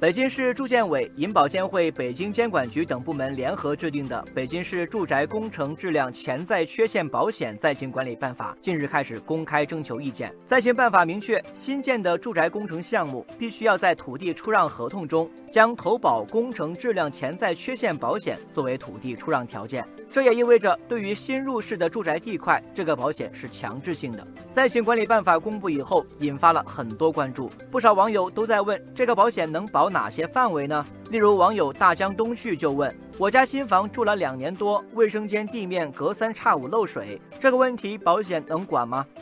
北京市住建委、银保监会、北京监管局等部门联合制定的《北京市住宅工程质量潜在缺陷保险暂行管理办法》近日开始公开征求意见。暂行办法明确，新建的住宅工程项目必须要在土地出让合同中将投保工程质量潜在缺陷保险作为土地出让条件。这也意味着，对于新入市的住宅地块，这个保险是强制性的。暂行管理办法公布以后，引发了很多关注，不少网友都在问，这个保险能保？哪些范围呢？例如网友大江东去就问：我家新房住了两年多，卫生间地面隔三差五漏水，这个问题保险能管吗？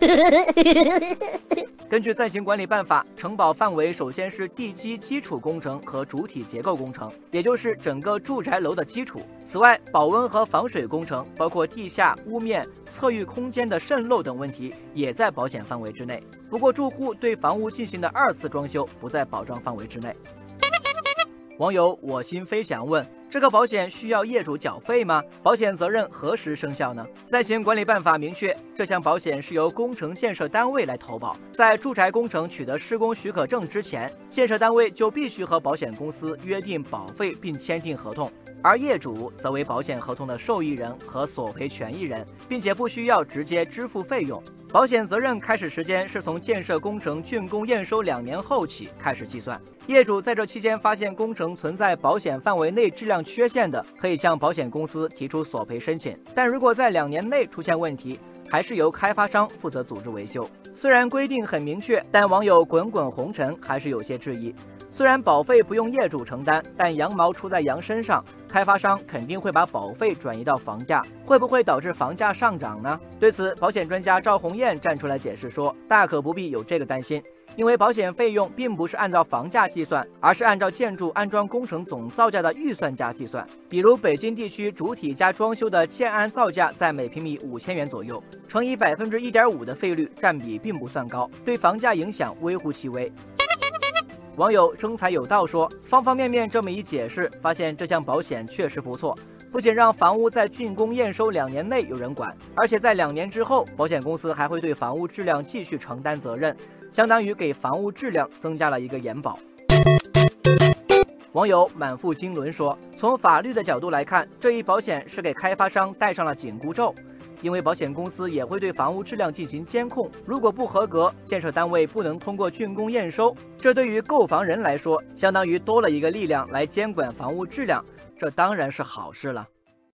根据暂行管理办法，承保范围首先是地基基础工程和主体结构工程，也就是整个住宅楼的基础。此外，保温和防水工程，包括地下、屋面、侧域空间的渗漏等问题，也在保险范围之内。不过，住户对房屋进行的二次装修不在保障范围之内。网友我心飞翔问：这个保险需要业主缴费吗？保险责任何时生效呢？在行管理办法明确，这项保险是由工程建设单位来投保。在住宅工程取得施工许可证之前，建设单位就必须和保险公司约定保费并签订合同，而业主则为保险合同的受益人和索赔权益人，并且不需要直接支付费用。保险责任开始时间是从建设工程竣工验收两年后起开始计算。业主在这期间发现工程存在保险范围内质量缺陷的，可以向保险公司提出索赔申请。但如果在两年内出现问题，还是由开发商负责组织维修。虽然规定很明确，但网友滚滚红尘还是有些质疑。虽然保费不用业主承担，但羊毛出在羊身上，开发商肯定会把保费转移到房价，会不会导致房价上涨呢？对此，保险专家赵红艳站出来解释说，大可不必有这个担心，因为保险费用并不是按照房价计算，而是按照建筑安装工程总造价的预算价计算。比如北京地区主体加装修的建安造价在每平米五千元左右，乘以百分之一点五的费率，占比并不算高，对房价影响微乎其微。网友生财有道说，方方面面这么一解释，发现这项保险确实不错，不仅让房屋在竣工验收两年内有人管，而且在两年之后，保险公司还会对房屋质量继续承担责任，相当于给房屋质量增加了一个延保。网友满腹经纶说，从法律的角度来看，这一保险是给开发商戴上了紧箍咒。因为保险公司也会对房屋质量进行监控，如果不合格，建设单位不能通过竣工验收，这对于购房人来说，相当于多了一个力量来监管房屋质量，这当然是好事了。